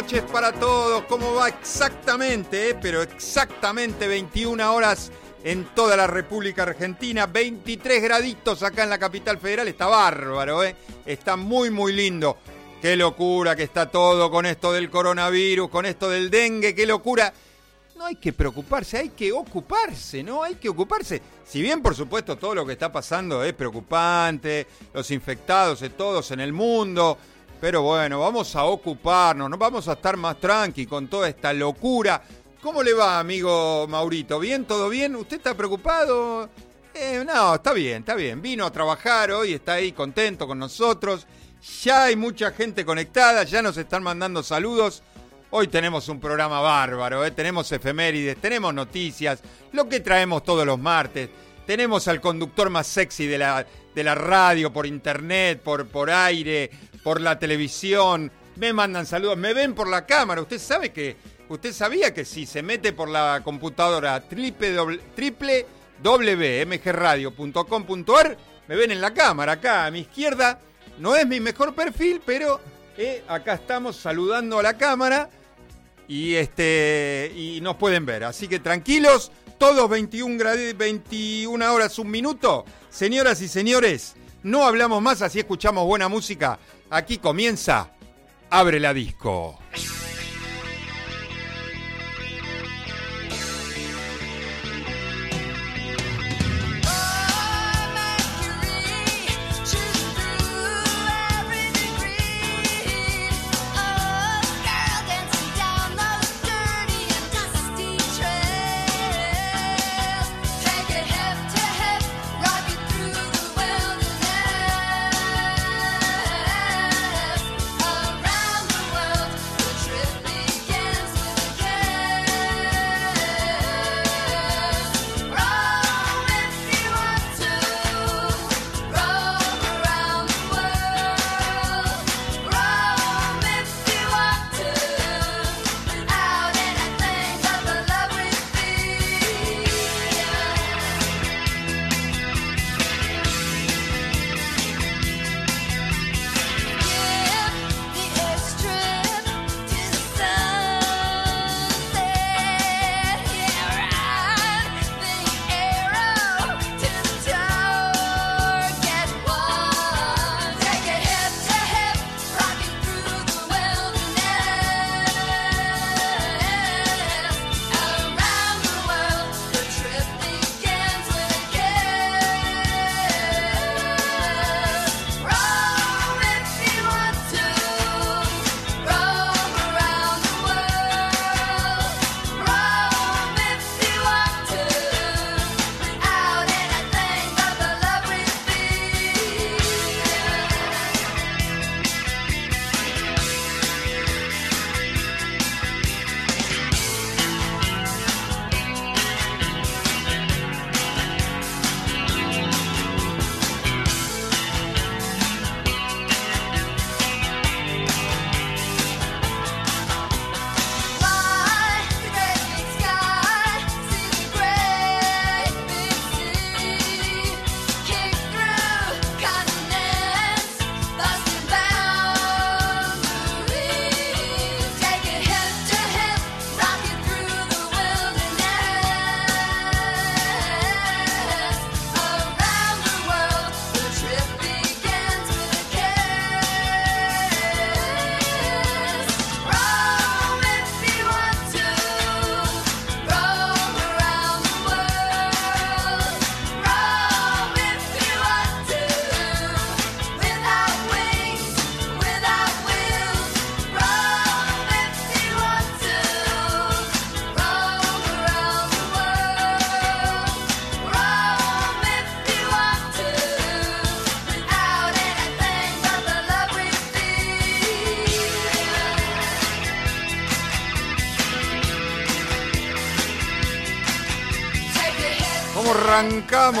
noches para todos. ¿Cómo va exactamente? eh? Pero exactamente 21 horas en toda la República Argentina, 23 graditos acá en la capital federal, está bárbaro, ¿eh? Está muy, muy lindo. Qué locura que está todo con esto del coronavirus, con esto del dengue, qué locura. No hay que preocuparse, hay que ocuparse, ¿no? Hay que ocuparse. Si bien, por supuesto, todo lo que está pasando es preocupante, los infectados de todos en el mundo, pero bueno, vamos a ocuparnos, no vamos a estar más tranqui con toda esta locura. ¿Cómo le va, amigo Maurito? ¿Bien? ¿Todo bien? ¿Usted está preocupado? Eh, no, está bien, está bien. Vino a trabajar hoy, está ahí contento con nosotros. Ya hay mucha gente conectada, ya nos están mandando saludos. Hoy tenemos un programa bárbaro, ¿eh? tenemos efemérides, tenemos noticias, lo que traemos todos los martes. Tenemos al conductor más sexy de la, de la radio, por internet, por, por aire, por la televisión. Me mandan saludos, me ven por la cámara. Usted sabe que, usted sabía que si se mete por la computadora www.mgradio.com.ar, me ven en la cámara, acá a mi izquierda. No es mi mejor perfil, pero eh, acá estamos saludando a la cámara y este y nos pueden ver. Así que tranquilos, todos 21, grad- 21 horas un minuto. Señoras y señores, no hablamos más, así escuchamos buena música. Aquí comienza Abre la disco.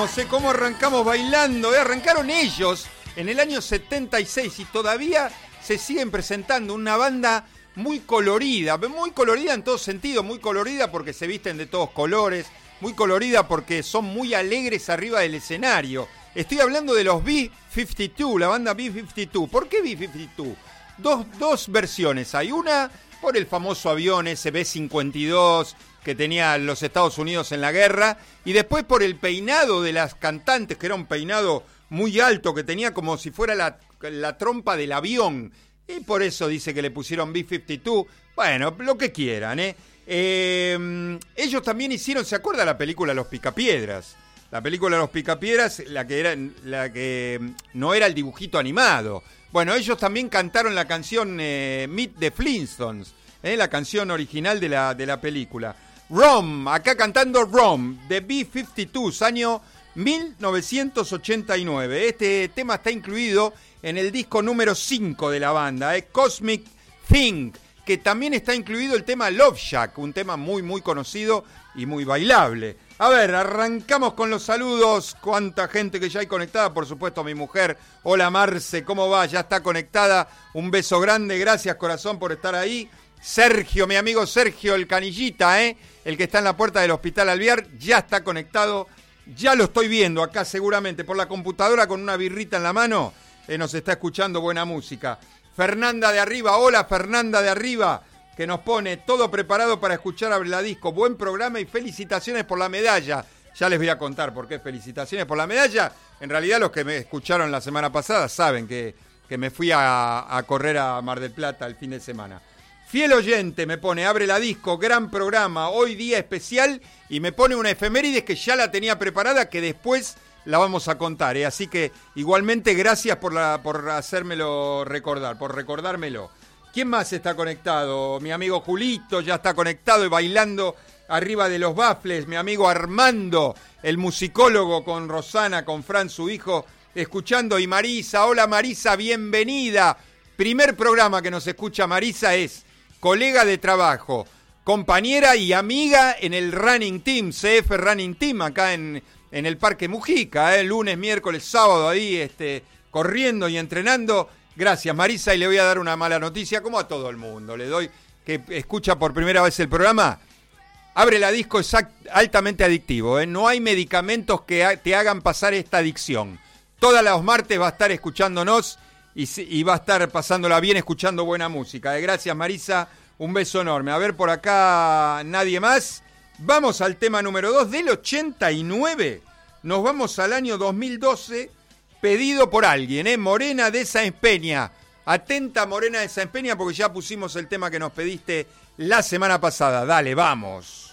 Arrancamos, eh? ¿Cómo arrancamos bailando? eh? Arrancaron ellos en el año 76 y todavía se siguen presentando una banda muy colorida, muy colorida en todo sentido, muy colorida porque se visten de todos colores, muy colorida porque son muy alegres arriba del escenario. Estoy hablando de los B-52, la banda B-52. ¿Por qué B-52? dos, dos versiones. Hay una por el famoso avión ese B-52 que tenía los Estados Unidos en la guerra, y después por el peinado de las cantantes, que era un peinado muy alto, que tenía como si fuera la, la trompa del avión. Y por eso dice que le pusieron B-52. Bueno, lo que quieran, ¿eh? Eh, ellos también hicieron, ¿se acuerda la película Los Picapiedras? La película Los Picapiedras, la que era, la que mm, no era el dibujito animado. Bueno, ellos también cantaron la canción eh, Meet the Flintstones, eh, la canción original de la, de la película. Rom, acá cantando Rom, de B-52, año 1989. Este tema está incluido en el disco número 5 de la banda, eh, Cosmic Thing, que también está incluido el tema Love Shack, un tema muy, muy conocido y muy bailable. A ver, arrancamos con los saludos. Cuánta gente que ya hay conectada, por supuesto, mi mujer. Hola Marce, ¿cómo va? Ya está conectada. Un beso grande, gracias corazón por estar ahí. Sergio, mi amigo Sergio, el canillita, ¿eh? el que está en la puerta del Hospital Alviar, ya está conectado. Ya lo estoy viendo acá seguramente por la computadora con una birrita en la mano. eh, nos está escuchando buena música. Fernanda de Arriba, hola Fernanda de Arriba, que nos pone todo preparado para escuchar a la disco. Buen programa y felicitaciones por la medalla. Ya les voy a contar por qué felicitaciones por la medalla. En realidad los que me escucharon la semana pasada saben que, que me fui a, a correr a Mar del Plata el fin de semana. Fiel oyente me pone, abre la disco, gran programa, hoy día especial, y me pone una efemérides que ya la tenía preparada, que después la vamos a contar. ¿eh? Así que igualmente gracias por, por hacérmelo recordar, por recordármelo. ¿Quién más está conectado? Mi amigo Julito ya está conectado y bailando arriba de los bafles. Mi amigo Armando, el musicólogo con Rosana, con Fran, su hijo, escuchando. Y Marisa, hola Marisa, bienvenida. Primer programa que nos escucha Marisa es colega de trabajo, compañera y amiga en el Running Team, CF Running Team, acá en, en el Parque Mujica, ¿eh? lunes, miércoles, sábado, ahí este, corriendo y entrenando. Gracias, Marisa, y le voy a dar una mala noticia, como a todo el mundo. Le doy que escucha por primera vez el programa. Abre la disco es altamente adictivo. ¿eh? No hay medicamentos que te hagan pasar esta adicción. Todas los martes va a estar escuchándonos y, y, va a estar pasándola bien escuchando buena música. ¿eh? Gracias, Marisa. Un beso enorme. A ver, por acá nadie más. Vamos al tema número 2 del 89. Nos vamos al año 2012, pedido por alguien, ¿eh? Morena de Sáenz Peña. Atenta, Morena de Sáenz Peña, porque ya pusimos el tema que nos pediste la semana pasada. Dale, vamos.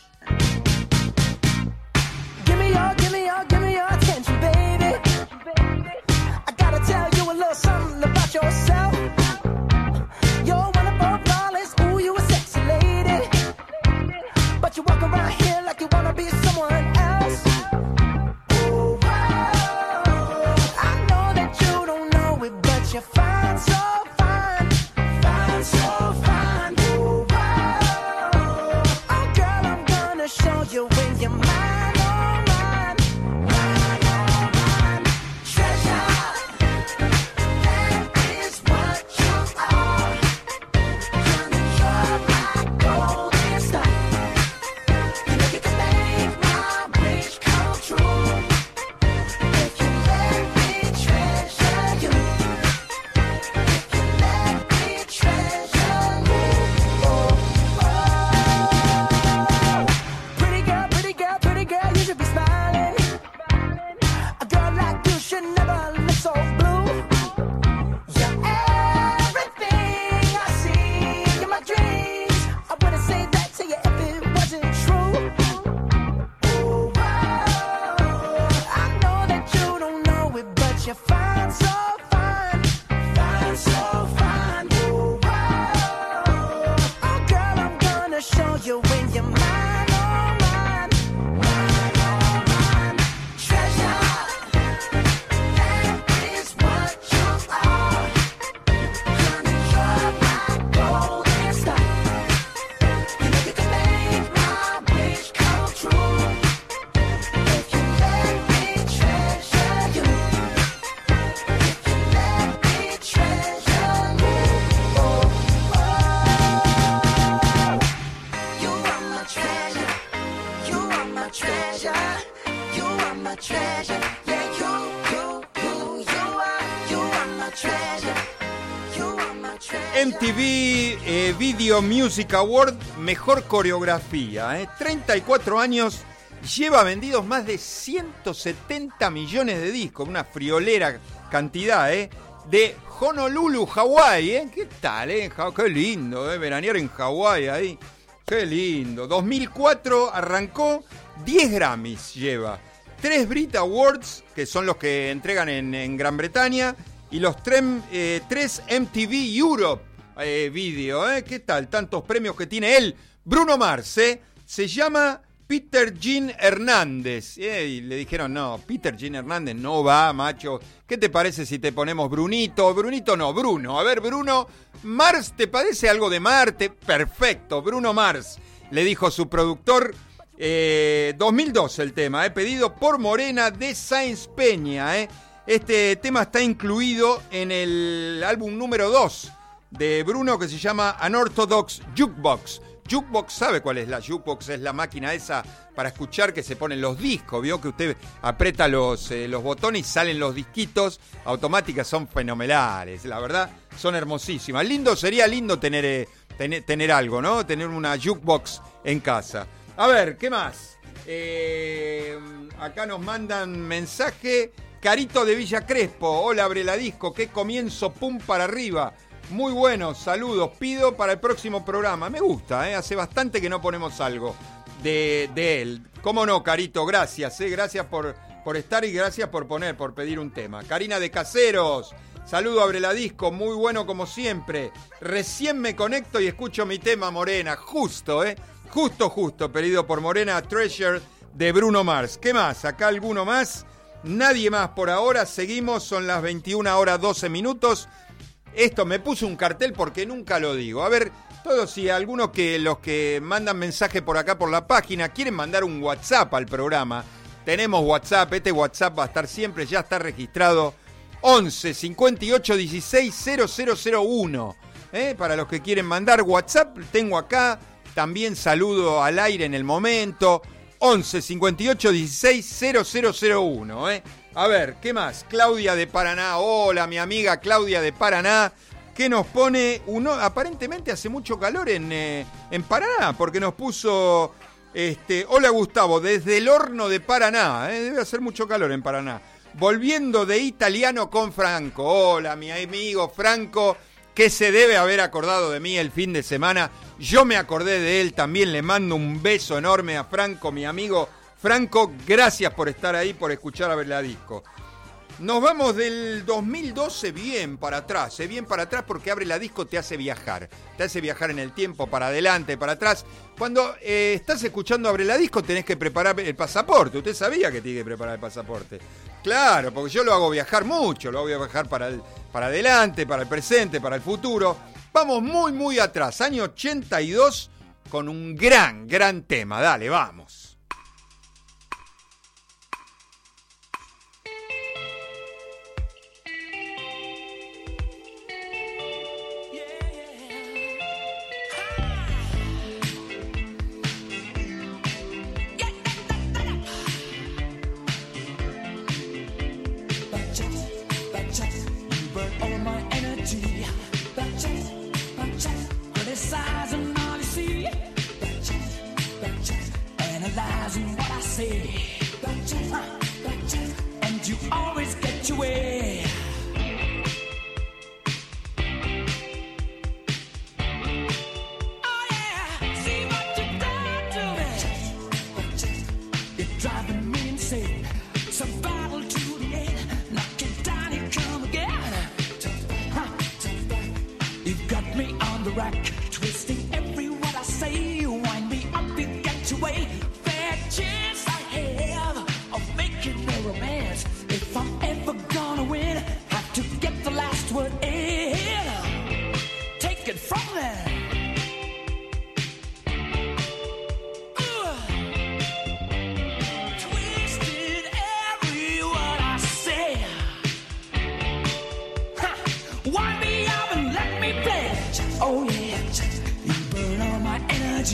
Eh, Video Music Award, mejor coreografía. eh. 34 años, lleva vendidos más de 170 millones de discos, una friolera cantidad, ¿eh? De Honolulu, Hawái, ¿eh? ¿Qué tal, eh? Qué lindo, ¿eh? Veranear en Hawái ahí. Qué lindo. 2004 arrancó, 10 Grammys lleva. 3 Brit Awards, que son los que entregan en, en Gran Bretaña, y los 3 MTV Europe eh, Video, ¿eh? ¿Qué tal? Tantos premios que tiene él. Bruno Mars, ¿eh? Se llama Peter Jean Hernández. Eh, y le dijeron, no, Peter Jean Hernández no va, macho. ¿Qué te parece si te ponemos Brunito? Brunito no, Bruno. A ver, Bruno, Mars, ¿te parece algo de Marte? Perfecto, Bruno Mars, le dijo su productor. Eh, 2002 el tema, eh, pedido por Morena de Sáenz Peña. eh. Este tema está incluido en el álbum número 2 de Bruno que se llama Unorthodox Jukebox. Jukebox, ¿sabe cuál es la jukebox? Es la máquina esa para escuchar que se ponen los discos. Vio que usted aprieta los, eh, los botones y salen los disquitos automáticas. Son fenomenales, la verdad, son hermosísimas. Lindo, sería lindo tener, eh, tener, tener algo, ¿no? Tener una jukebox en casa. A ver, ¿qué más? Eh, acá nos mandan mensaje. Carito de Villa Crespo. Hola, Abreladisco. Qué comienzo, pum para arriba. Muy bueno, saludos. Pido para el próximo programa. Me gusta, ¿eh? hace bastante que no ponemos algo de, él. ¿Cómo no, Carito? Gracias, ¿eh? gracias por, por estar y gracias por poner, por pedir un tema. Karina de Caseros. Saludo a Breladisco, muy bueno como siempre. Recién me conecto y escucho mi tema Morena, justo, ¿eh? Justo, justo, pedido por Morena Treasure de Bruno Mars. ¿Qué más? ¿Acá alguno más? Nadie más por ahora. Seguimos, son las 21 horas 12 minutos. Esto me puse un cartel porque nunca lo digo. A ver, todos y algunos que los que mandan mensaje por acá por la página quieren mandar un WhatsApp al programa. Tenemos WhatsApp, este WhatsApp va a estar siempre, ya está registrado 11 58 16 0001. ¿eh? Para los que quieren mandar WhatsApp, tengo acá. También saludo al aire en el momento. 11 58 16 0001. ¿eh? A ver, ¿qué más? Claudia de Paraná. Hola, mi amiga Claudia de Paraná. Que nos pone uno. Aparentemente hace mucho calor en, eh, en Paraná, porque nos puso. Este, hola Gustavo, desde el horno de Paraná. ¿eh? Debe hacer mucho calor en Paraná. Volviendo de italiano con Franco. Hola, mi amigo Franco, que se debe haber acordado de mí el fin de semana. Yo me acordé de él también. Le mando un beso enorme a Franco, mi amigo Franco. Gracias por estar ahí, por escuchar a ver la disco. Nos vamos del 2012 bien para atrás, ¿eh? bien para atrás porque abre la disco te hace viajar, te hace viajar en el tiempo, para adelante, para atrás. Cuando eh, estás escuchando abre la disco tenés que preparar el pasaporte, usted sabía que tiene que preparar el pasaporte. Claro, porque yo lo hago viajar mucho, lo hago viajar para, el, para adelante, para el presente, para el futuro. Vamos muy, muy atrás, año 82, con un gran, gran tema, dale, vamos.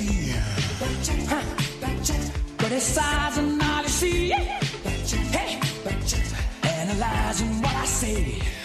My energy. Ha! Criticizing all you see. Hey, analyzing what I say.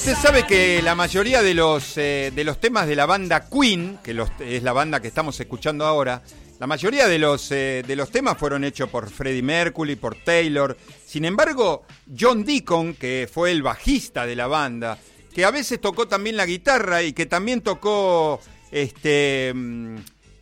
Usted sabe que la mayoría de los, eh, de los temas de la banda Queen, que es la banda que estamos escuchando ahora, la mayoría de los, eh, de los temas fueron hechos por Freddie Mercury, por Taylor. Sin embargo, John Deacon, que fue el bajista de la banda, que a veces tocó también la guitarra y que también tocó este mm,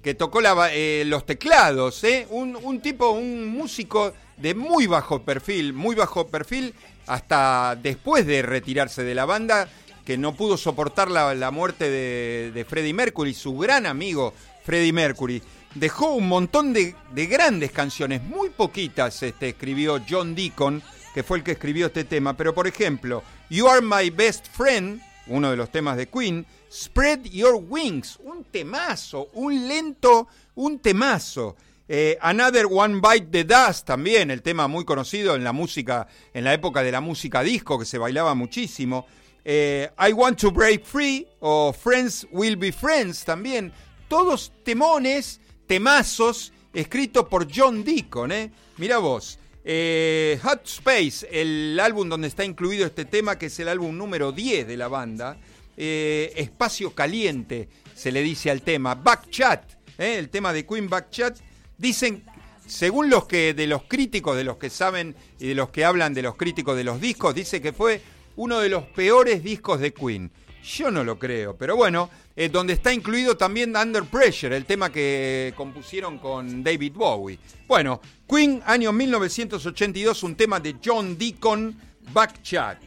que tocó eh, los teclados, un, un tipo, un músico de muy bajo perfil, muy bajo perfil, hasta después de retirarse de la banda, que no pudo soportar la, la muerte de, de Freddie Mercury, su gran amigo Freddie Mercury. Dejó un montón de, de grandes canciones, muy poquitas este, escribió John Deacon, que fue el que escribió este tema, pero por ejemplo, You Are My Best Friend, uno de los temas de Queen, Spread Your Wings, un temazo, un lento, un temazo. Eh, Another One Bite the Dust también, el tema muy conocido en la música, en la época de la música disco que se bailaba muchísimo. Eh, I Want to Break Free o Friends Will Be Friends también. Todos temones, temazos, escritos por John Deacon, ¿eh? Mira vos. Eh, Hot Space, el álbum donde está incluido este tema, que es el álbum número 10 de la banda. Espacio Caliente, se le dice al tema. Backchat, ¿eh? el tema de Queen Backchat. Dicen, según los que de los críticos, de los que saben y de los que hablan de los críticos de los discos, dice que fue uno de los peores discos de Queen. Yo no lo creo, pero bueno, eh, donde está incluido también Under Pressure, el tema que compusieron con David Bowie. Bueno, Queen, año 1982, un tema de John Deacon, Backchat.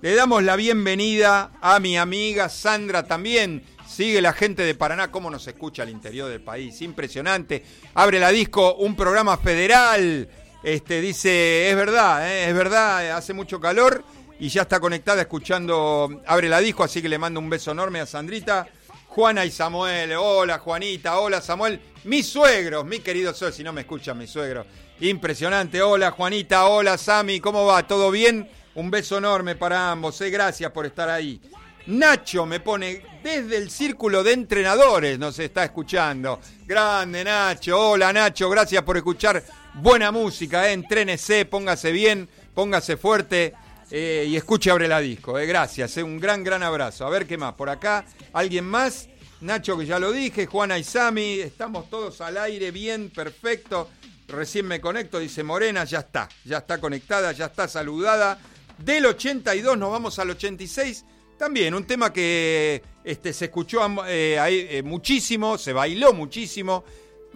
Le damos la bienvenida a mi amiga Sandra también. Sigue la gente de Paraná, cómo nos escucha al interior del país. Impresionante. Abre la disco, un programa federal. Este, dice, es verdad, ¿eh? es verdad, hace mucho calor y ya está conectada escuchando Abre la disco, así que le mando un beso enorme a Sandrita. Juana y Samuel, hola Juanita, hola Samuel, mis suegros, mi querido suegro, si no me escuchan mis suegros, impresionante, hola Juanita, hola Sami, ¿cómo va? ¿Todo bien? Un beso enorme para ambos, eh, gracias por estar ahí. Nacho me pone desde el círculo de entrenadores, nos está escuchando. Grande Nacho, hola Nacho, gracias por escuchar buena música, eh. entrénese, póngase bien, póngase fuerte eh, y escuche Abre la Disco. eh. Gracias, eh. un gran, gran abrazo. A ver qué más, por acá, alguien más. Nacho, que ya lo dije, Juana y Sami, estamos todos al aire, bien, perfecto. Recién me conecto, dice Morena, ya está, ya está conectada, ya está saludada. Del 82 nos vamos al 86. También un tema que este, se escuchó eh, eh, muchísimo, se bailó muchísimo.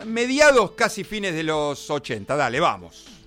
Mediados, casi fines de los 80. Dale, vamos.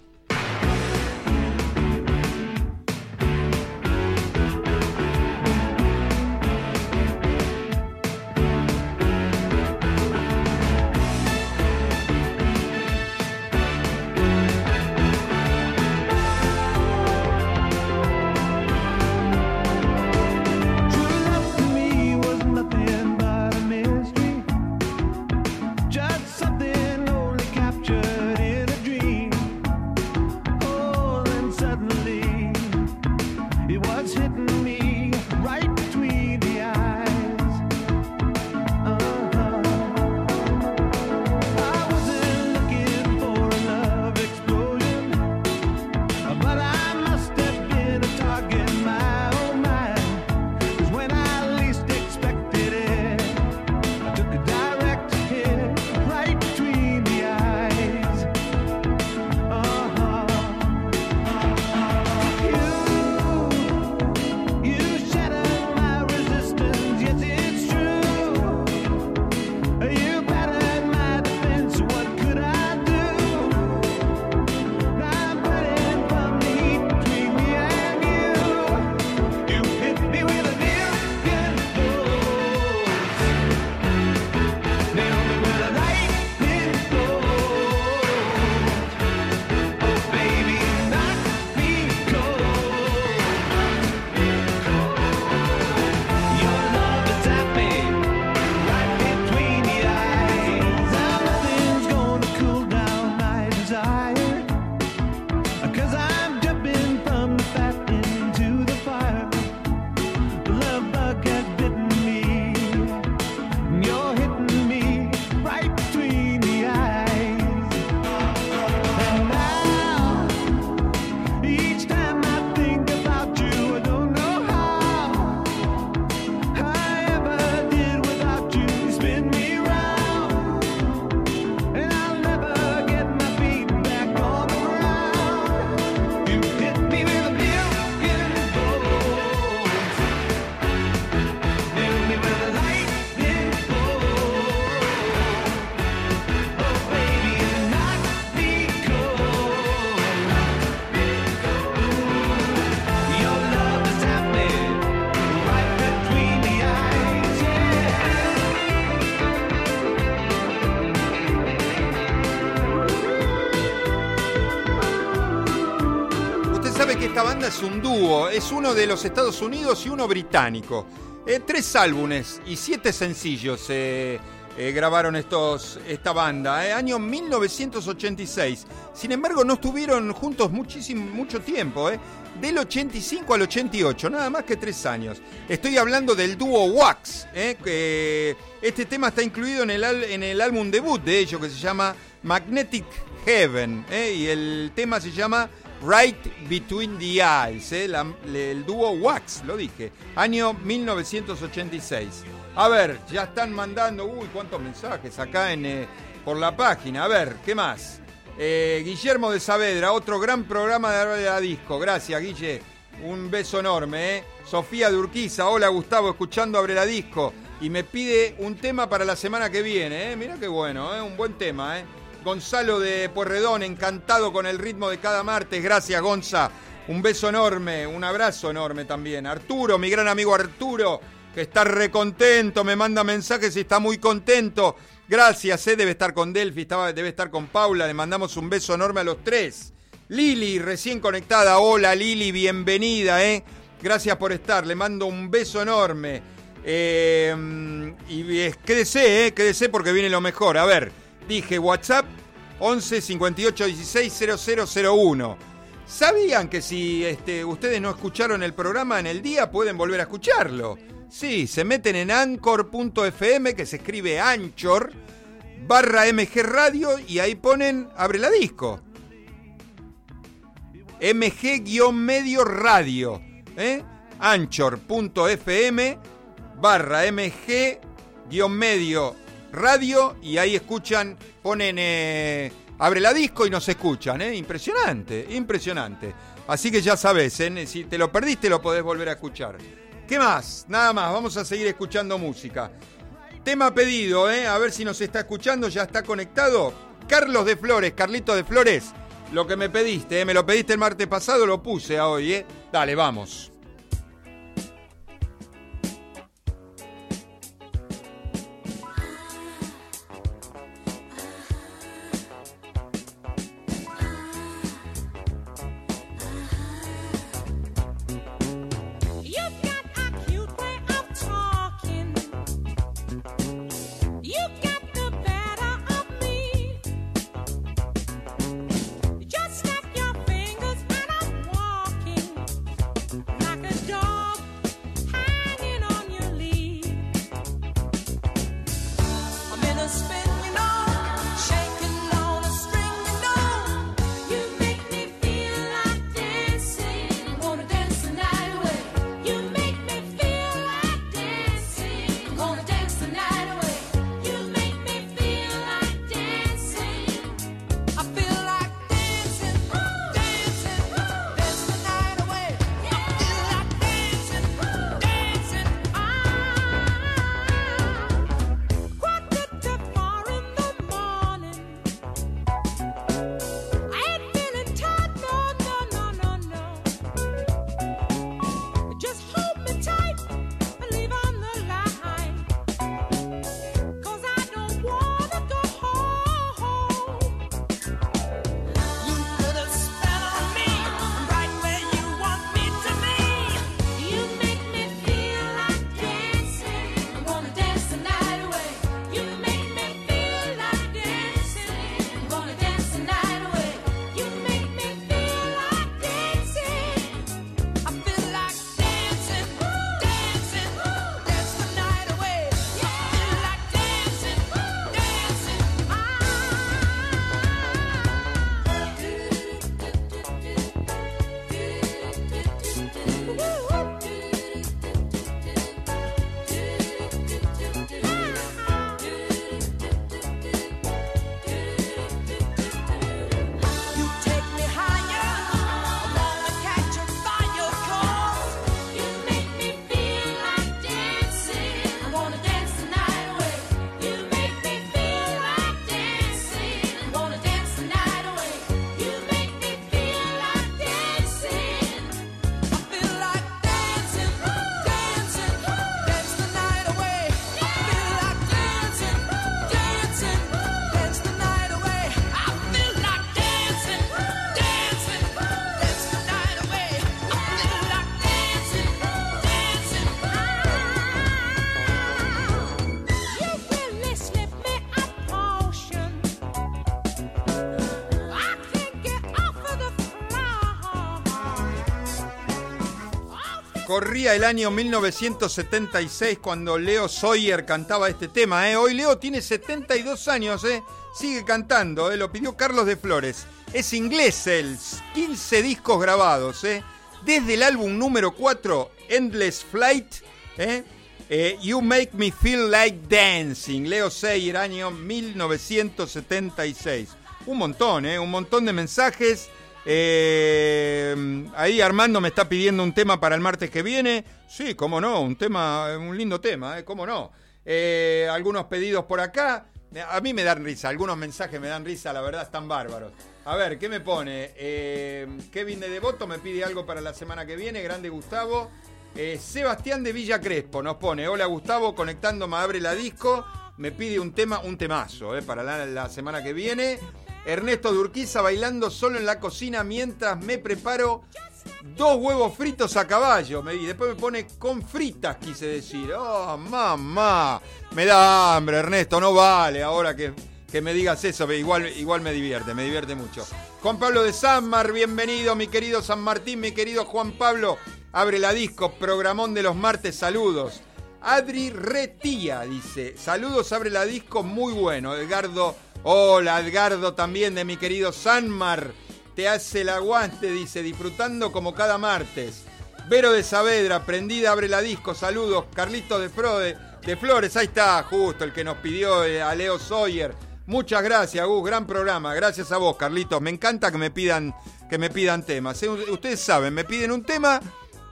Un dúo, es uno de los Estados Unidos y uno británico. Eh, tres álbumes y siete sencillos eh, eh, grabaron estos, esta banda, eh, año 1986. Sin embargo, no estuvieron juntos muchísimo, mucho tiempo, del 85 al 88, nada más que tres años. Estoy hablando del dúo Wax, este tema está incluido en el, en el álbum debut de ellos que se llama Magnetic Heaven, y el tema se llama Right Between the Eyes, eh, el dúo Wax, lo dije, año 1986. A ver, ya están mandando, uy, cuántos mensajes acá en, eh, por la página. A ver, ¿qué más? Eh, Guillermo de Saavedra, otro gran programa de la Disco. Gracias, Guille. Un beso enorme, ¿eh? Sofía de Urquiza, hola Gustavo, escuchando Abre la Disco. Y me pide un tema para la semana que viene, ¿eh? Mirá qué bueno. Un buen tema, ¿eh? Gonzalo de Puerredón, encantado con el ritmo de cada martes. Gracias, Gonza. Un beso enorme, un abrazo enorme también. Arturo, mi gran amigo Arturo, que está recontento, me manda mensajes y está muy contento. Gracias, ¿eh? debe estar con Delphi, estaba, debe estar con Paula. Le mandamos un beso enorme a los tres. Lili, recién conectada. Hola, Lili, bienvenida, ¿eh? Gracias por estar. Le mando un beso enorme. Eh, y es- quédese, ¿eh? Quédese porque viene lo mejor. A ver, dije WhatsApp 11 58 16 0001. ¿Sabían que si este, ustedes no escucharon el programa en el día pueden volver a escucharlo? Sí, se meten en anchor.fm, que se escribe Anchor, barra MG Radio, y ahí ponen Abre la Disco. MG-medio radio. ¿eh? Anchor.fm barra MG-medio radio y ahí escuchan, ponen eh, abre la disco y nos escuchan. ¿eh? Impresionante, impresionante. Así que ya sabes, ¿eh? si te lo perdiste lo podés volver a escuchar. ¿Qué más? Nada más, vamos a seguir escuchando música. Tema pedido, ¿eh? a ver si nos está escuchando, ya está conectado. Carlos de Flores, Carlito de Flores, lo que me pediste, ¿eh? me lo pediste el martes pasado, lo puse a hoy. ¿eh? Dale, vamos. Corría el año 1976 cuando Leo Sawyer cantaba este tema. ¿eh? Hoy Leo tiene 72 años, ¿eh? sigue cantando, ¿eh? lo pidió Carlos de Flores. Es inglés él, 15 discos grabados. ¿eh? Desde el álbum número 4, Endless Flight, ¿eh? Eh, You Make Me Feel Like Dancing. Leo Sawyer, año 1976. Un montón, un montón de mensajes. Eh, ahí Armando me está pidiendo un tema para el martes que viene. Sí, cómo no, un tema, un lindo tema, ¿eh? cómo no. Eh, algunos pedidos por acá. A mí me dan risa, algunos mensajes me dan risa, la verdad están bárbaros. A ver, ¿qué me pone? Eh, Kevin de Devoto me pide algo para la semana que viene, grande Gustavo. Sebastián de Villa Crespo nos pone, hola Gustavo, conectándome, abre la disco, me pide un tema, un temazo, eh, para la semana que viene. Ernesto de Urquiza bailando solo en la cocina mientras me preparo dos huevos fritos a caballo. Me, y después me pone con fritas, quise decir. Oh, mamá. Me da hambre, Ernesto, no vale ahora que, que me digas eso, igual, igual me divierte, me divierte mucho. Juan Pablo de Sanmar, bienvenido, mi querido San Martín, mi querido Juan Pablo. Abre la disco, programón de los martes, saludos. Adri Retía dice, saludos, abre la disco, muy bueno. Edgardo, hola Edgardo también de mi querido Sanmar. Te hace el aguante, dice, disfrutando como cada martes. Vero de Saavedra, prendida, abre la disco, saludos. Carlitos de, Frode, de Flores, ahí está, justo el que nos pidió eh, a Leo Sawyer. Muchas gracias, Gus, gran programa. Gracias a vos, Carlitos. Me encanta que me pidan, que me pidan temas. Eh, Ustedes saben, me piden un tema,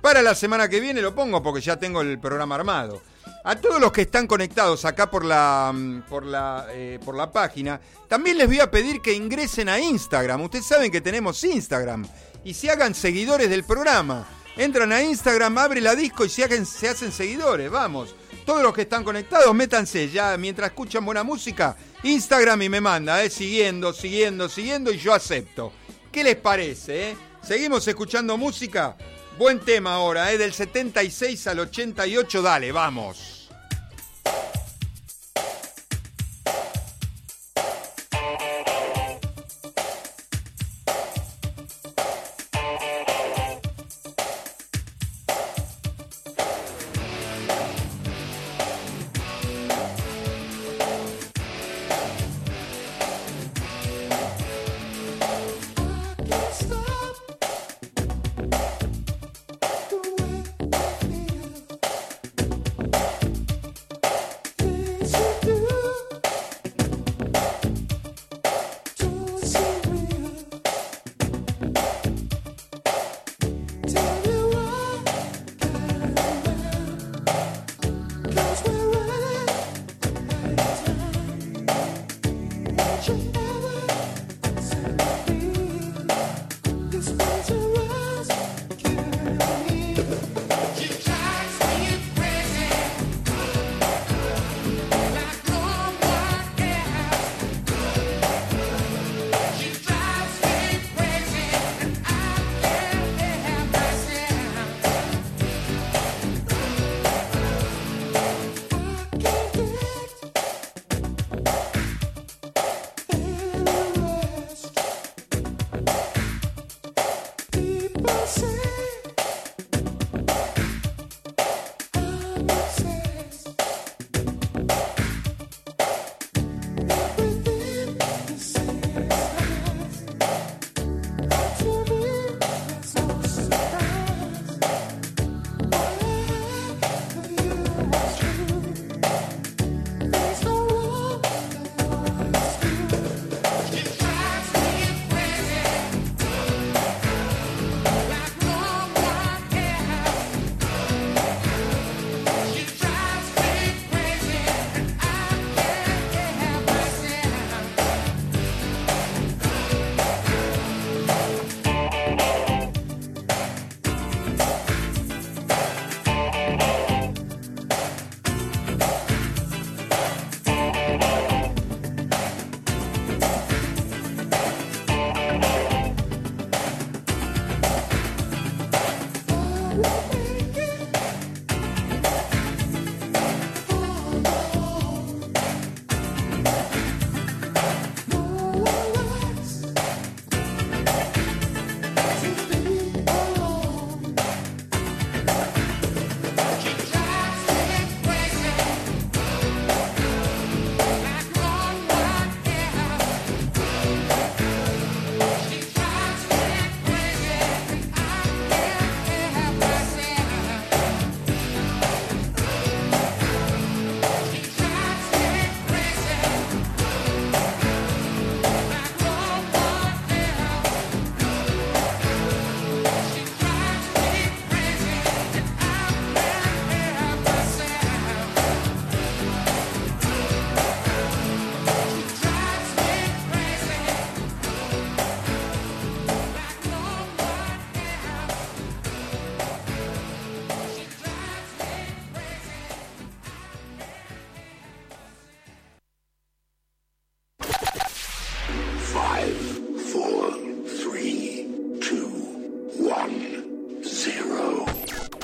para la semana que viene lo pongo porque ya tengo el programa armado. A todos los que están conectados acá por la, mm, por la, eh, por la página, también les voy a pedir que ingresen a Instagram. Ustedes saben que tenemos Instagram y se hagan seguidores del programa. Entran a Instagram, abre la disco y se, hagan- se hacen seguidores. Vamos. Todos los que están conectados, métanse ya mientras escuchan buena música. Instagram y me manda, eh, siguiendo, siguiendo, siguiendo y yo acepto. ¿Qué les parece? eh? Seguimos escuchando música. Buen tema ahora, ¿eh? del 76 al 88. Dale, vamos.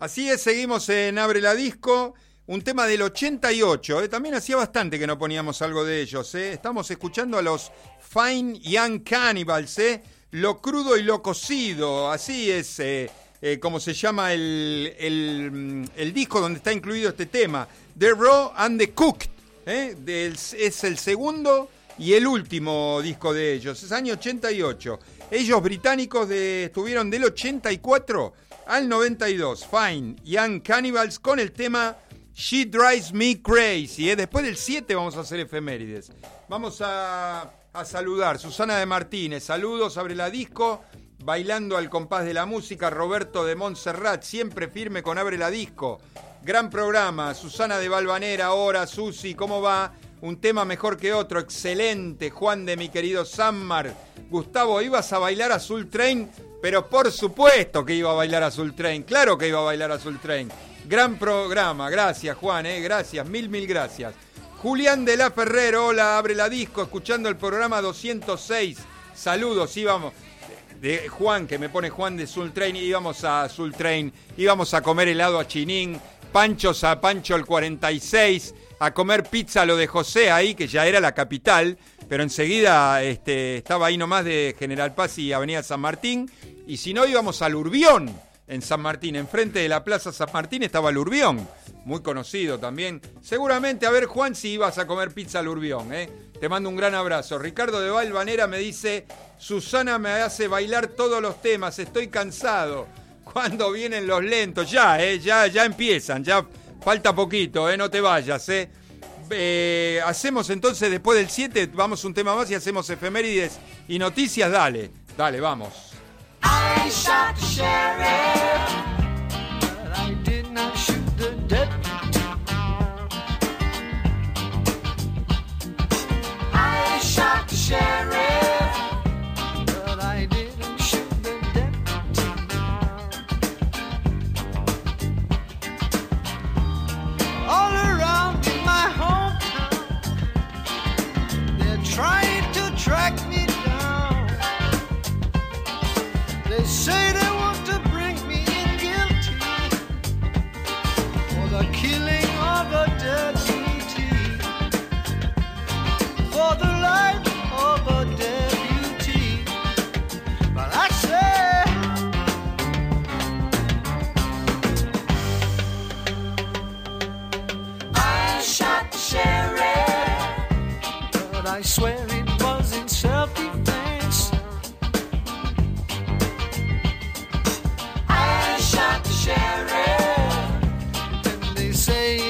Así es, seguimos en Abre la Disco, un tema del 88, ¿eh? también hacía bastante que no poníamos algo de ellos, ¿eh? estamos escuchando a los Fine Young Cannibals, ¿eh? lo crudo y lo cocido, así es eh, eh, como se llama el, mm, el disco donde está incluido este tema, The Raw and the Cooked, ¿eh? Del- es el segundo y el último disco de ellos, es año 88. Ellos británicos estuvieron del 84 al 92, Fine Young Cannibals con el tema She Drives Me Crazy. ¿eh? Después del 7 vamos a hacer efemérides. Vamos a, a saludar. Susana de Martínez, saludos, abre la disco. Bailando al compás de la música, Roberto de Montserrat, siempre firme con Abre la Disco. Gran programa, Susana de Valvanera, ahora, Susi, ¿cómo va? Un tema mejor que otro, excelente, Juan de mi querido Sammar. Gustavo, ¿ibas a bailar Azul Train? Pero por supuesto que iba a bailar Azul Train, claro que iba a bailar Azul Train. Gran programa, gracias Juan, eh, gracias, mil, mil gracias. Julián de la Ferrer, hola, abre la disco, escuchando el programa 206. Saludos, íbamos. De Juan, que me pone Juan de Soul Train, íbamos a Soul Train, íbamos a comer helado a Chinín, Panchos a Pancho el 46, a comer pizza lo de José ahí, que ya era la capital, pero enseguida este, estaba ahí nomás de General Paz y Avenida San Martín, y si no íbamos al Urbión, en San Martín, enfrente de la Plaza San Martín estaba el Urbión, muy conocido también. Seguramente, a ver Juan, si ibas a comer pizza al Urbión, ¿eh? Te mando un gran abrazo. Ricardo de Valvanera me dice, Susana me hace bailar todos los temas, estoy cansado. ¿Cuándo vienen los lentos? Ya, ¿eh? Ya, ya empiezan, ya falta poquito, ¿eh? No te vayas, ¿eh? Eh, hacemos entonces después del 7, vamos un tema más y hacemos efemérides y noticias, dale, dale, vamos. I shot I shot the I swear it was in self-defense. I shot the sheriff. And they say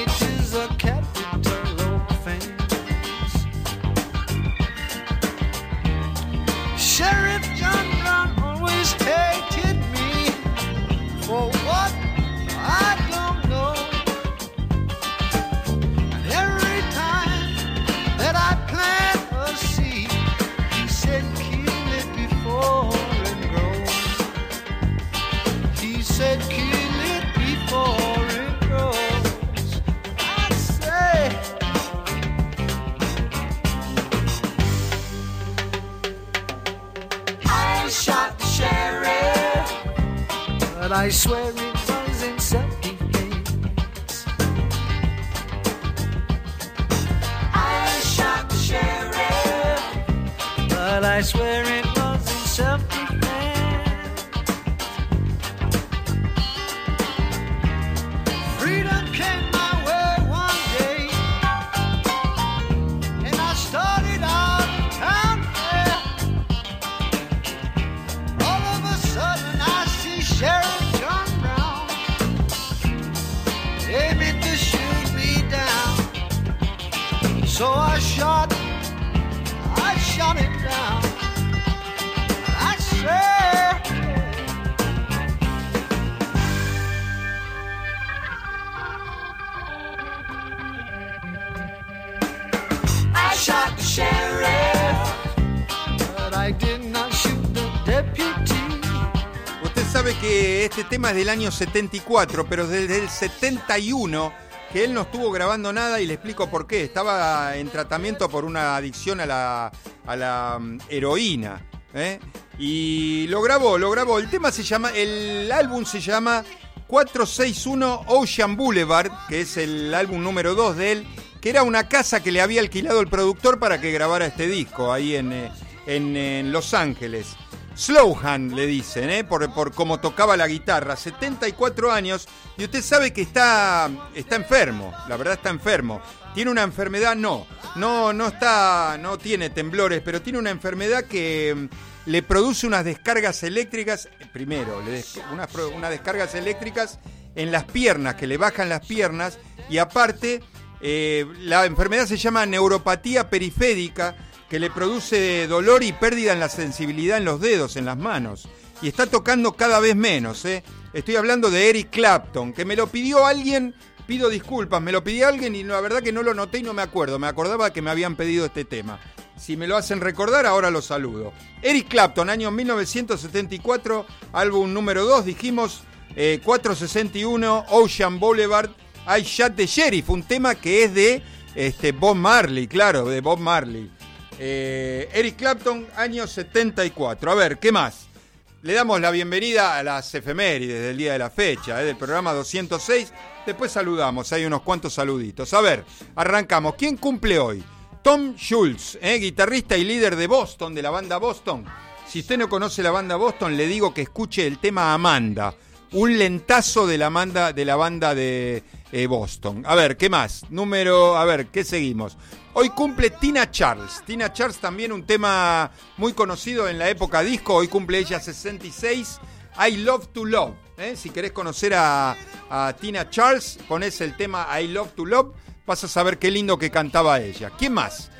este tema es del año 74, pero desde el 71 que él no estuvo grabando nada y le explico por qué. Estaba en tratamiento por una adicción a la, a la mm, heroína. ¿eh? Y lo grabó, lo grabó. El tema se llama, el álbum se llama 461 Ocean Boulevard, que es el álbum número 2 de él, que era una casa que le había alquilado el productor para que grabara este disco ahí en, eh, en Los Ángeles. Slowhand le dicen, ¿eh? por, cómo tocaba la guitarra, 74 años, y usted sabe que está, enfermo, la verdad está enfermo. Tiene una enfermedad, no, no, está, no tiene temblores, pero tiene una enfermedad que mm, le produce unas descargas eléctricas, primero, le unas descargas eléctricas en las piernas, que le bajan las piernas, y aparte, eh, la enfermedad se llama neuropatía periférica, que le produce dolor y pérdida en la sensibilidad en los dedos, en las manos. Y está tocando cada vez menos. ¿eh? Estoy hablando de Eric Clapton, que me lo pidió alguien, pido disculpas, me lo pidió alguien y la verdad que no lo noté y no me acuerdo. Me acordaba que me habían pedido este tema. Si me lo hacen recordar, ahora lo saludo. Eric Clapton, año 1974, álbum número 2, dijimos eh, 461, Ocean Boulevard, I Shot the Sheriff, un tema que es de este, Bob Marley, claro, de Bob Marley. Eh, Eric Clapton, año 74. A ver, ¿qué más? Le damos la bienvenida a las efemérides del día de la fecha, eh, del programa 206. Después saludamos, hay unos cuantos saluditos. A ver, arrancamos. ¿Quién cumple hoy? Tom Schultz, eh, guitarrista y líder de Boston, de la banda Boston. Si usted no conoce la banda Boston, le digo que escuche el tema Amanda. Un lentazo de la banda de, la banda de Boston. A ver, ¿qué más? Número, a ver, ¿qué seguimos? Hoy cumple Tina Charles. Tina Charles también un tema muy conocido en la época disco. Hoy cumple ella 66. I Love to Love. ¿eh? Si querés conocer a, Tina Charles, pones el tema I Love to Love. Vas a saber qué lindo que cantaba ella. ¿Quién más?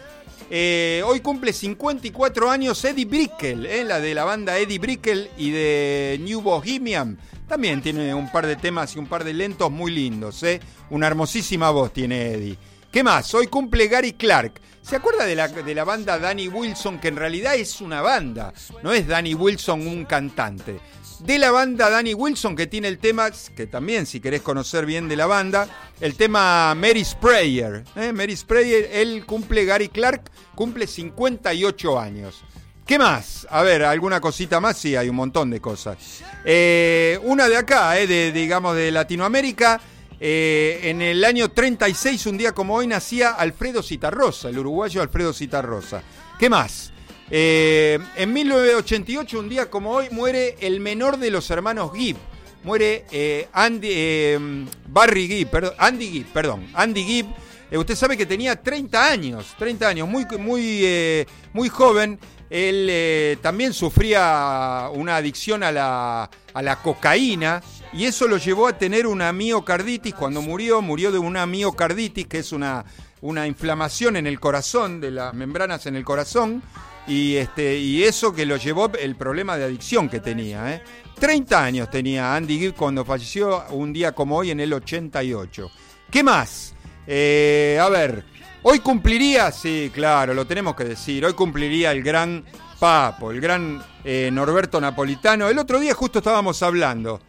Eh, hoy cumple 54 años Eddie Brickell, ¿eh? la de la banda Eddie Brickell y de New Bohemian. También tiene un par de temas y un par de lentos muy lindos. Una hermosísima voz tiene Eddie. ¿Qué más? Hoy cumple Gary Clark. ¿Se acuerda de la, de la banda Danny Wilson? Que en realidad es una banda. No es Danny Wilson un cantante. De la banda Danny Wilson, que tiene el tema, que también si querés conocer bien de la banda, el tema Mary Sprayer. ¿eh? Mary Sprayer, él cumple, Gary Clark, cumple 58 años. ¿Qué más? A ver, ¿alguna cosita más? Sí, hay un montón de cosas. Eh, una de acá, eh, de, digamos, de Latinoamérica. Eh, en el año 36, un día como hoy, nacía Alfredo Citarrosa, el uruguayo Alfredo Citarrosa. ¿Qué más? Eh, en 1988, un día como hoy, muere el menor de los hermanos Gibb. Muere eh, Andy, Barry Gibb, perdón, Andy Gibb, perdón, Andy Gibb. Usted sabe que tenía 30 años, 30 años, muy, muy, muy joven. Él también sufría una adicción a la, a la cocaína y eso lo llevó a tener una miocarditis. Cuando murió, murió de una miocarditis, que es una, una inflamación en el corazón, de las membranas en el corazón. Y, este, y eso que lo llevó el problema de adicción que tenía. ¿eh? 30 años tenía Andy Gibb cuando falleció un día como hoy en el 88. ¿Qué más? Eh, a ver, hoy cumpliría, sí, claro, lo tenemos que decir, hoy cumpliría el gran Papo, el gran eh, Norberto Napolitano. El otro día justo estábamos hablando.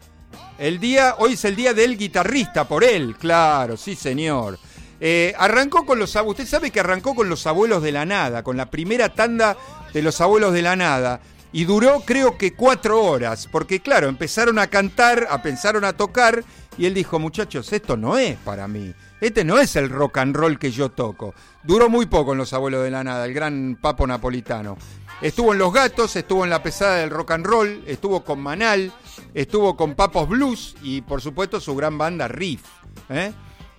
El día, hoy es el día del guitarrista, por él, claro, sí señor. Eh, arrancó con los abuelos, usted sabe que arrancó con los abuelos de la nada, con la primera tanda de los abuelos de la nada. Y duró creo que cuatro horas, porque claro, empezaron a cantar, a pensaron a tocar, y él dijo, muchachos, esto no es para mí, este no es el rock and roll que yo toco. Duró muy poco en Los Abuelos de la Nada, el gran papo napolitano. Estuvo en Los Gatos, estuvo en La Pesada del Rock and Roll, estuvo con Manal, estuvo con Papos Blues y por supuesto su gran banda Riff. ¿eh?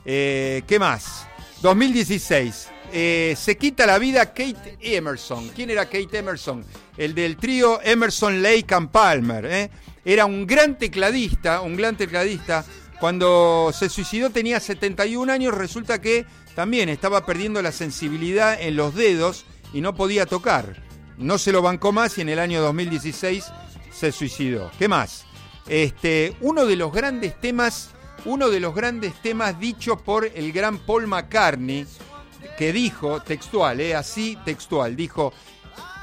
Eh, qué más? 2016. eh, se quita la vida Kate Emerson. ¿Quién era Kate Emerson? El del trío Emerson, Lake and Palmer. ¿eh? Era un gran tecladista, un gran tecladista. Cuando se suicidó tenía 71 años, resulta que también estaba perdiendo la sensibilidad en los dedos y no podía tocar. No se lo bancó más y en el año 2016 se suicidó. ¿Qué más? Este, uno de los grandes temas, uno de los grandes temas dichos por el gran Paul McCartney, que dijo, textual, eh, así textual, dijo,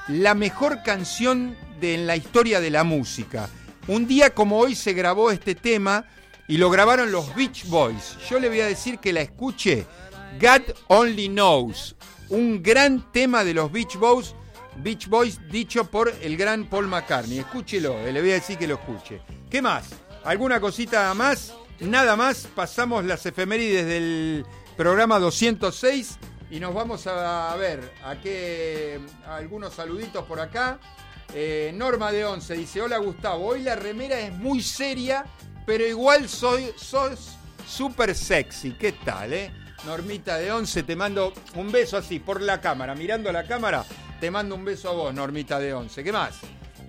la mejor canción de en la historia de la música. Un día como hoy se grabó este tema y lo grabaron los Beach Boys. Yo le voy a decir que la escuche. God Only Knows. Un gran tema de los Beach Boys, Beach Boys dicho por el gran Paul McCartney. Escúchelo, eh, le voy a decir que lo escuche. ¿Qué más? ¿Alguna cosita más? Nada más. Pasamos las efemérides del programa 206 y nos vamos a ver a qué algunos saluditos por acá. Eh, Norma de Once dice, hola Gustavo, hoy la remera es muy seria, pero igual soy, sos súper sexy. ¿Qué tal, eh? Normita de Once, te mando un beso así, por la cámara, mirando la cámara, te mando un beso a vos, Normita de Once. ¿Qué más?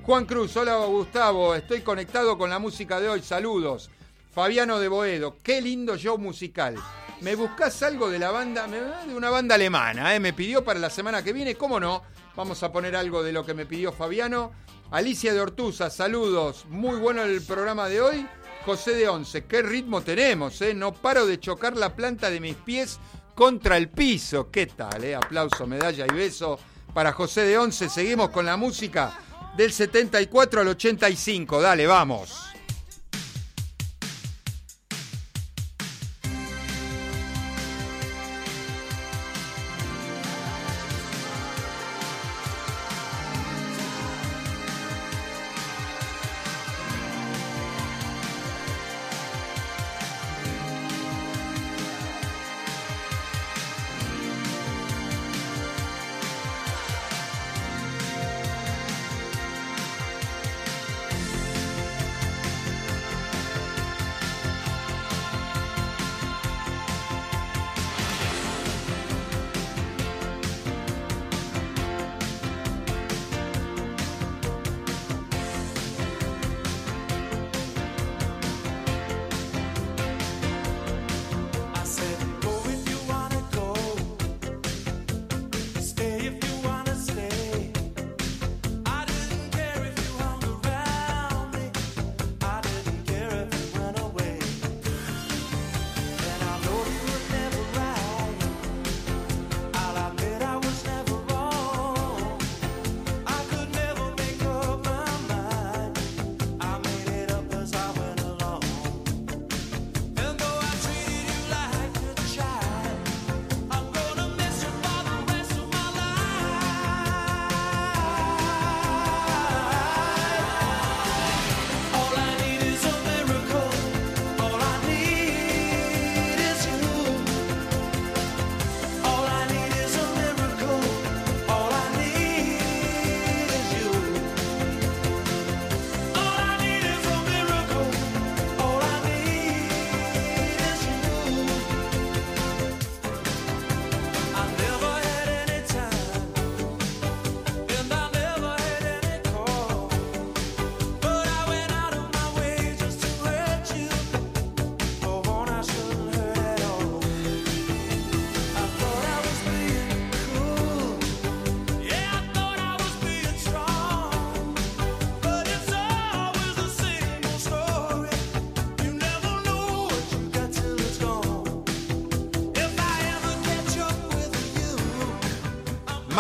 Juan Cruz, hola Gustavo, estoy conectado con la música de hoy, saludos. Fabiano de Boedo, qué lindo show musical. ¿Me buscás algo de la banda? De una banda alemana, ¿eh? Me pidió para la semana que viene, ¿cómo no? Vamos a poner algo de lo que me pidió Fabiano. Alicia de Ortuza, saludos. Muy bueno el programa de hoy. José de Once, qué ritmo tenemos, ¿eh? No paro de chocar la planta de mis pies contra el piso. ¿Qué tal, eh? Aplauso, medalla y beso para José de Once. Seguimos con la música del 74 al 85. Dale, vamos.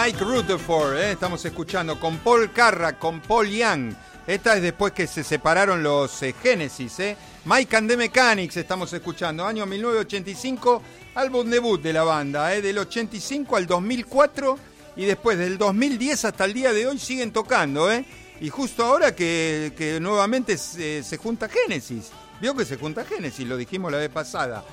Mike Rutherford, eh, estamos escuchando con Paul Carra, con Paul Young. Esta es después que se separaron los eh, Genesis. Eh. Mike and the Mechanics estamos escuchando. Año 1985, álbum debut de la banda. Eh, del 85 al 2004 y después del 2010 hasta el día de hoy siguen tocando. Eh. Y justo ahora que, que nuevamente se, junta Genesis. Vio que se junta Genesis, lo dijimos la vez pasada.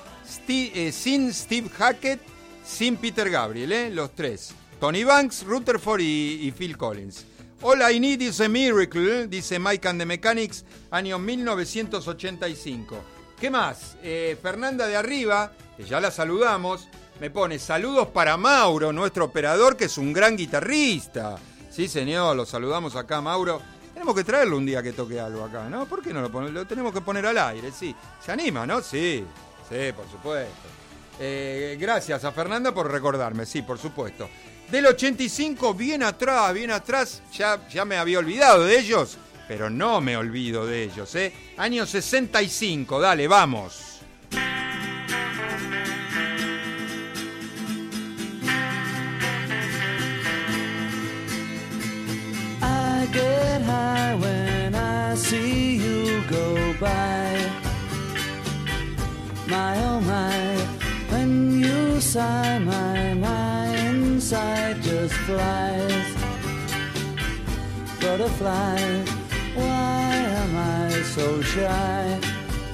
Eh, sin Steve Hackett, sin Peter Gabriel, ¿eh? los tres. Tony Banks, Rutherford y, Phil Collins. All I Need is a Miracle, dice Mike and the Mechanics, año 1985. ¿Qué más? Eh, Fernanda de Arriba, que ya la saludamos, me pone saludos para Mauro, nuestro operador, que es un gran guitarrista. Sí, señor, lo saludamos acá, Mauro. Tenemos que traerlo un día que toque algo acá, ¿no? ¿Por qué no lo ponemos? Lo tenemos que poner al aire, sí. ¿Se anima, no? Sí, sí, por supuesto. Eh, gracias a Fernanda por recordarme, sí, por supuesto. Del 85, bien atrás, bien atrás, ya, ya me había olvidado de ellos, pero no me olvido de ellos, ¿eh? Año 65, dale, vamos. Get high when I see you go by. My oh my, when you sigh my. Inside just flies. Butterfly, why am I so shy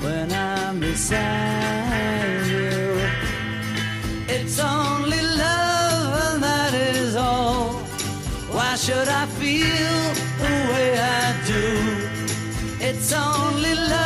when I'm beside you? It's only love, and that is all. Why should I feel the way I do? It's only love,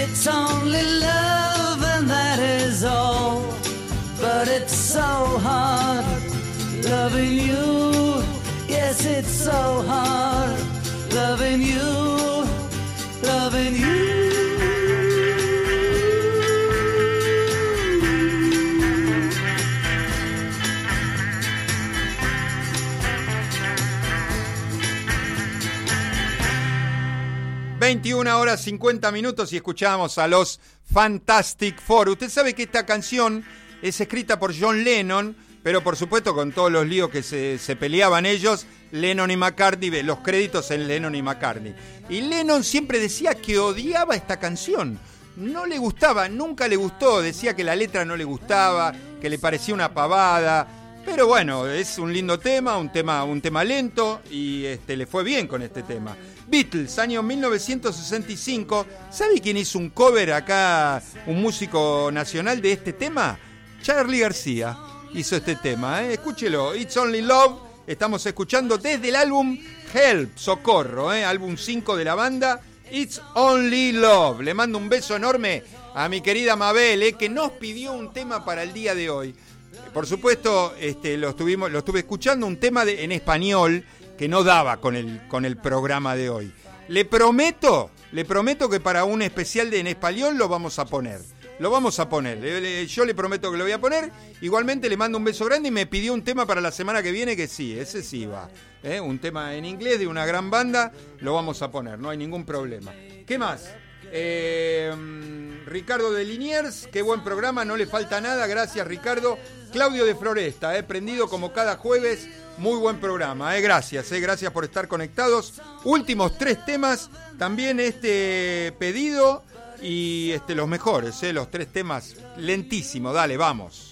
It's only love, and that is all. But it's so hard loving you. Yes, it's so hard loving you, loving you. 21 horas 50 minutos y escuchamos a los Fantastic Four. Usted sabe que esta canción es escrita por John Lennon, pero por supuesto con todos los líos que se, se peleaban ellos, Lennon y McCartney, los créditos en Lennon y McCartney. Y Lennon siempre decía que odiaba esta canción. No le gustaba, nunca le gustó, decía que la letra no le gustaba, que le parecía una pavada. Pero bueno, es un lindo tema, un tema, un tema lento y este, le fue bien con este tema. Beatles, año 1965. ¿Sabe quién hizo un cover acá, un músico nacional de este tema? Charlie García hizo este tema. ¿eh? Escúchelo, It's Only Love. Estamos escuchando desde el álbum Help, Socorro, ¿eh? álbum 5 de la banda. It's Only Love. Le mando un beso enorme a mi querida Mabel, ¿eh? que nos pidió un tema para el día de hoy. Por supuesto, este, lo, estuvimos, lo estuve escuchando, un tema de- en español que no daba con el, con el programa de hoy. Le prometo, le prometo que para un especial de en español lo vamos a poner. Lo vamos a poner. Yo le prometo que lo voy a poner. Igualmente le mando un beso grande y me pidió un tema para la semana que viene que sí, ese sí va. ¿eh? Un tema en inglés de una gran banda, lo vamos a poner, no hay ningún problema. ¿Qué más? Eh, Ricardo de Liniers, qué buen programa, no le falta nada, gracias Ricardo. Claudio de Floresta, eh, prendido como cada jueves, muy buen programa, eh, gracias, eh, gracias por estar conectados. Últimos tres temas, también este pedido y este, los mejores, eh, los tres temas, lentísimo, dale, vamos.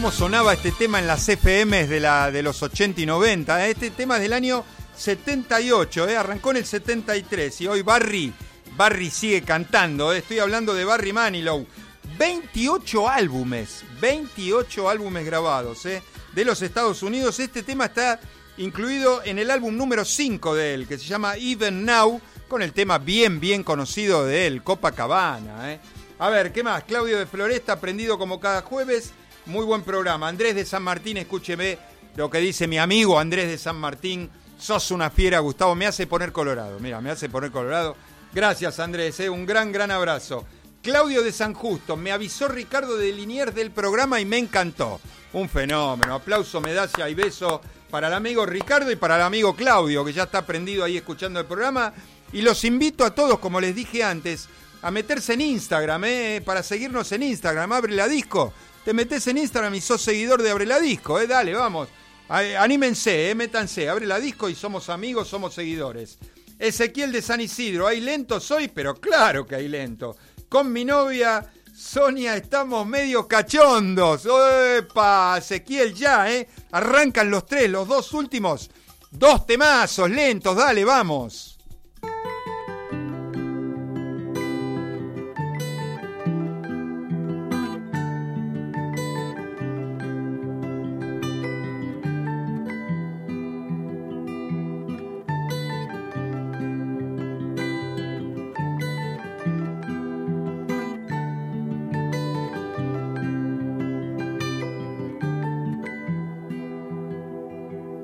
Cómo sonaba este tema en las FMs de, la, de los 80 y 90. ¿eh? Este tema es del año 78, ¿eh? arrancó en el 73 y hoy Barry, Barry sigue cantando. ¿eh? Estoy hablando de Barry Manilow. 28 álbumes, 28 álbumes grabados ¿eh? de los Estados Unidos. Este tema está incluido en el álbum número 5 de él, que se llama Even Now, con el tema bien, bien conocido de él, Copacabana. ¿eh? A ver, ¿qué más? Claudio de Floresta, prendido como cada jueves. Muy buen programa. Andrés de San Martín, escúcheme lo que dice mi amigo Andrés de San Martín. Sos una fiera, Gustavo. Me hace poner colorado. Mira, me hace poner colorado. Gracias, Andrés. ¿eh? Un gran, gran abrazo. Claudio de San Justo. Me avisó Ricardo de Liniers del programa y me encantó. Un fenómeno. Aplauso, medalla y beso para el amigo Ricardo y para el amigo Claudio, que ya está prendido ahí escuchando el programa. Y los invito a todos, como les dije antes, a meterse en Instagram, ¿eh? para seguirnos en Instagram. Abre la disco. Te metes en Instagram y sos seguidor de Abre la Disco, ¿eh? Dale, vamos. Anímense, ¿eh? métanse. Abre la disco y somos amigos, somos seguidores. Ezequiel de San Isidro, ¿hay lento soy? Pero claro que hay lento. Con mi novia Sonia estamos medio cachondos. ¡Epa! Ezequiel ya, ¿eh? Arrancan los tres, los dos últimos. Dos temazos, lentos, dale, vamos.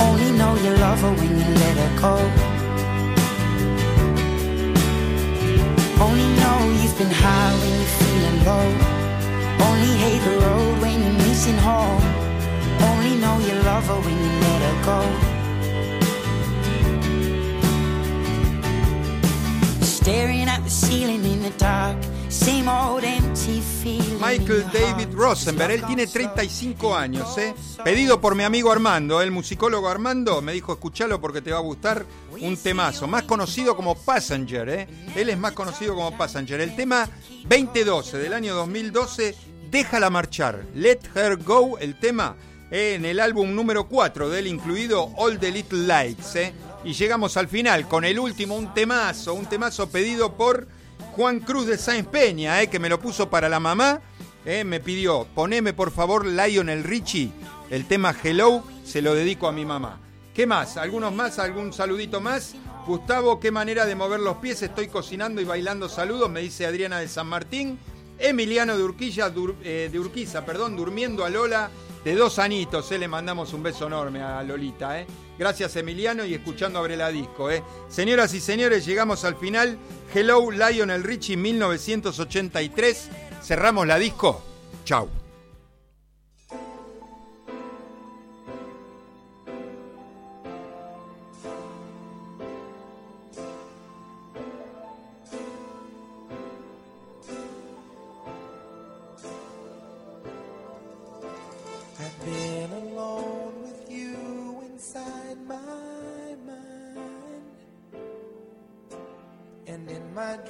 Only know you love her when you let her go. Only know you've been high when you're feeling low. Only hate the road when you're missing home. Only know you love her when you let her go. Staring at the ceiling in the dark. Michael David. Rosenberg, él tiene 35 años, ¿eh? Pedido por mi amigo Armando, el musicólogo Armando, me dijo, escuchalo porque te va a gustar un temazo, más conocido como Passenger, ¿eh? Él es más conocido como Passenger. El tema 2012, del año 2012, Déjala marchar, Let Her Go, el tema eh, en el álbum número 4 de él, incluido All the Little Lights, ¿eh? Y llegamos al final con el último, un temazo, un temazo pedido por Juan Cruz de Sáenz Peña, eh, que me lo puso para la mamá. eh, me pidió, poneme por favor Lionel Richie, el tema Hello, se lo dedico a mi mamá. ¿Qué más? ¿Algunos más? ¿Algún saludito más? Gustavo, qué manera de mover los pies, estoy cocinando y bailando saludos, me dice Adriana de San Martín. Emiliano de Urquilla, eh, de Urquiza, perdón, durmiendo a Lola de dos anitos, eh, le mandamos un beso enorme a Lolita, eh. Gracias Emiliano y escuchando Abre la Disco, eh. Señoras y señores, llegamos al final. Hello Lionel Richie 1983. Cerramos la disco. Chau.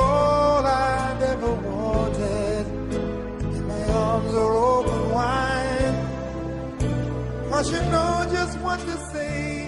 All I've ever wanted. My arms are open wide. I should know just what to say.